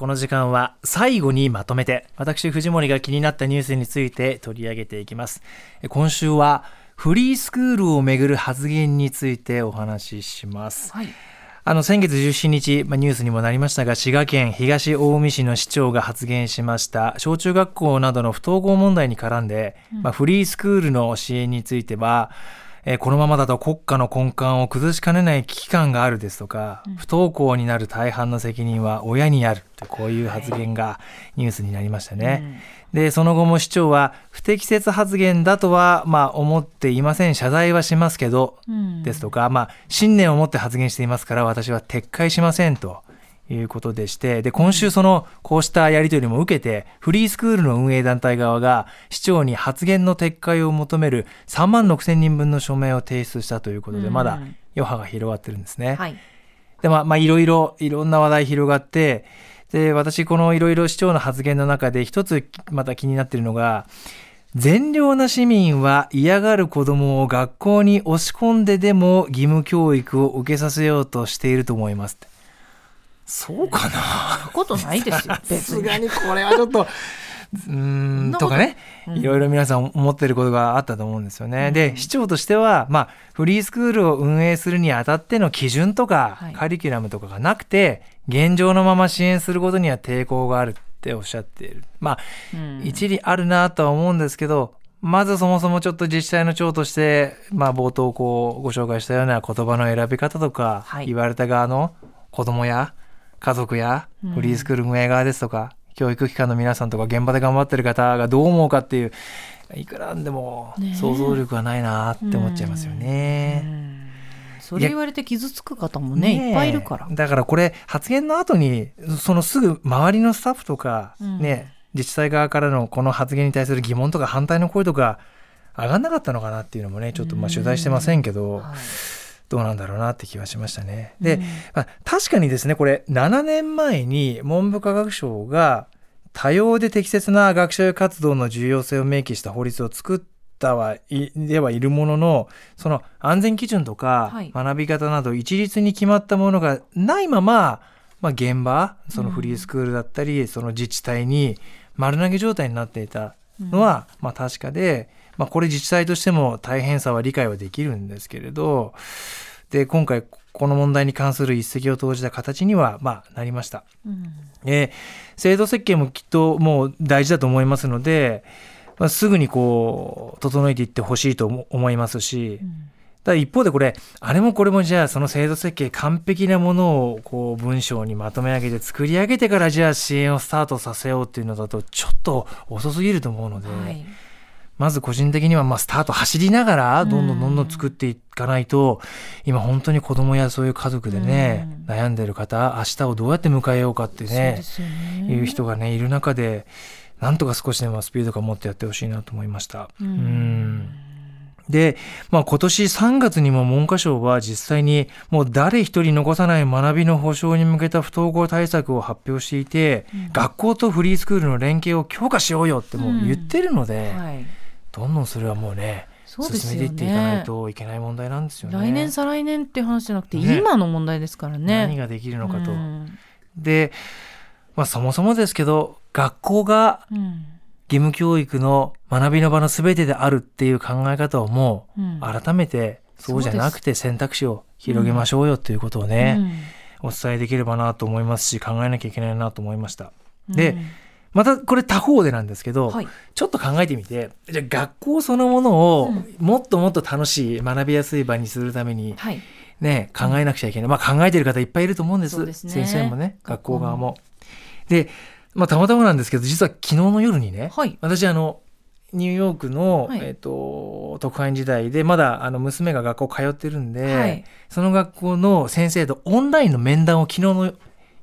この時間は最後にまとめて私藤森が気になったニュースについて取り上げていきます。今週はフリースクールをめぐる発言についてお話しします、はい。あの先月17日、まあ、ニュースにもなりましたが滋賀県東近江市の市長が発言しました。小中学校などの不登校問題に絡んで、まあ、フリースクールの支援については、えー、このままだと国家の根幹を崩しかねない危機感があるですとか、うん、不登校になる大半の責任は親にあるとこういう発言がニュースになりましたね。うん、でその後も市長は不適切発言だとはまあ思っていません。謝罪はしますけど、うん、ですとか、まあ、信念を持って発言していますから私は撤回しませんと。いうことでして、で、今週その、こうしたやり取りも受けて、フリースクールの運営団体側が、市長に発言の撤回を求める3万6千人分の署名を提出したということで、まだ余波が広がってるんですね。はい、で、まあ、まあ、いろいろ、いろんな話題広がって、で、私、このいろいろ市長の発言の中で、一つまた気になっているのが、善良な市民は嫌がる子供を学校に押し込んででも義務教育を受けさせようとしていると思います。そうかな。ことないですよ。さすがにこれはちょっと。うんとかね、いろいろ皆さん思ってることがあったと思うんですよね。うん、で市長としては、まあ、フリースクールを運営するにあたっての基準とか、はい、カリキュラムとかがなくて現状のまま支援することには抵抗があるっておっしゃっているまあ、うん、一理あるなとは思うんですけどまずそもそもちょっと自治体の長として、まあ、冒頭こうご紹介したような言葉の選び方とか、はい、言われた側の子供や家族やフリースクール運営側ですとか、うん、教育機関の皆さんとか現場で頑張ってる方がどう思うかっていういくらんでも想像力がないなって思っちゃいますよね。それ言われて傷つく方もねいっぱいいるから。だからこれ発言の後にそのすぐ周りのスタッフとか、ね、うん、自治体側からのこの発言に対する疑問とか反対の声とか上がんなかったのかなっていうのもねちょっとまあ取材してませんけど、はいどうなんだろうなって気はしましたね。で、うん、まあ、確かにですねこれ7年前に文部科学省が多様で適切な学習活動の重要性を明記した法律を作ったはいではいるもののその安全基準とか学び方など一律に決まったものがないまま、まあ、現場そのフリースクールだったり、うん、その自治体に丸投げ状態になっていたのは、うん、まあ、確かで。まあ、これ自治体としても大変さは理解はできるんですけれど、で、今回この問題に関する一石を投じた形には、まあ、なりました。うん、え制度設計もきっともう大事だと思いますので、まあ、すぐにこう、整えていってほしいと思いますし、うん。ただ一方でこれ、あれもこれもじゃあその制度設計完璧なものをこう文章にまとめ上げて作り上げてからじゃあ支援をスタートさせようっていうのだとちょっと遅すぎると思うので、はい、まず個人的にはまあスタート走りながらどんどんどんどん作っていかないと、今本当に子供やそういう家族でね、悩んでる方明日をどうやって迎えようかってねいう人がねいる中でなんとか少しでもスピード感持ってやってほしいなと思いました。うん。で、まあ、今年3月にも文科省は実際にもう誰一人残さない学びの保障に向けた不登校対策を発表していて、うん、学校とフリースクールの連携を強化しようよってもう言ってるので、うん。はいどんどんそれはもうね進めていっていかないといけない問題なんですよね。来年再来年って話じゃなくて、ね、今の問題ですからね。何ができるのかと。うん、で、まあ、そもそもですけど学校が義務教育の学びの場の全てであるっていう考え方をもう改めてそうじゃなくて選択肢を広げましょうよっていうことをね、うん、お伝えできればなと思いますし考えなきゃいけないなと思いました。で、またこれ他方でなんですけど、はい、ちょっと考えてみてじゃ学校そのものをもっともっと楽しい学びやすい場にするために、ね、考えなくちゃいけない、まあ、考えてる方いっぱいいると思うんです、ね、先生もね学校側も。で、まあ、たまたまなんですけど実は昨日の夜にね、はい、私あのニューヨークの、はい、えーと、特派員時代でまだあの娘が学校通ってるんで、はい、その学校の先生とオンラインの面談を昨日の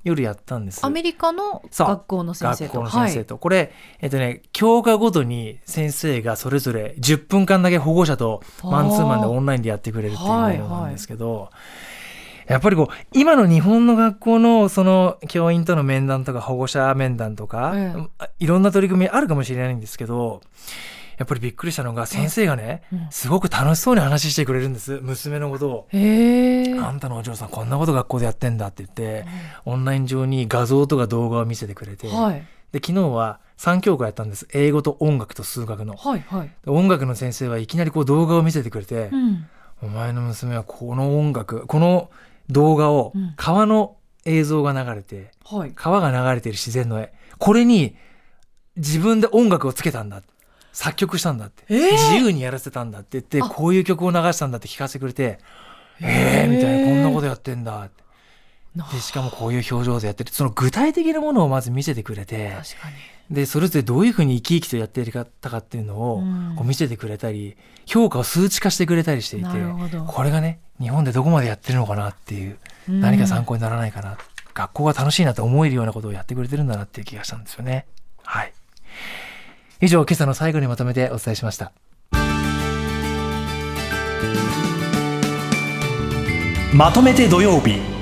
夜やったんです。アメリカの学校の先生と。学校の先生と、はい、これえっとね教科ごとに先生がそれぞれ10分間だけ保護者とマンツーマンでオンラインでやってくれるっていうものなんですけど、はいはい。やっぱりこう今の日本の学校のその教員との面談とか保護者面談とか、いろんな取り組みあるかもしれないんですけどやっぱりびっくりしたのが先生がね、すごく楽しそうに話してくれるんです。娘のことを。あんたのお嬢さんこんなこと学校でやってんだって言って、オンライン上に画像とか動画を見せてくれて、はい、で昨日は3教科やったんです。英語と音楽と数学の、はいはい、音楽の先生はいきなりこう動画を見せてくれて、うん、お前の娘はこの音楽この動画を川の映像が流れて、うん、川が流れている自然の絵。これに自分で音楽をつけたんだ作曲したんだって、えー、自由にやらせたんだって言ってこういう曲を流したんだって聞かせてくれてえー、みたいなこんなことやってんだって。でしかもこういう表情でやってるその具体的なものをまず見せてくれてでそれぞれどういうふうに生き生きとやっていたかっていうのをこう見せてくれたり、評価を数値化してくれたりしていてこれがね日本でどこまでやってるのかなっていう何か参考にならないかな、学校が楽しいなと思えるようなことをやってくれてるんだなっていう気がしたんですよね。はい以上今朝の最後にまとめてお伝えしました。まとめて土曜日。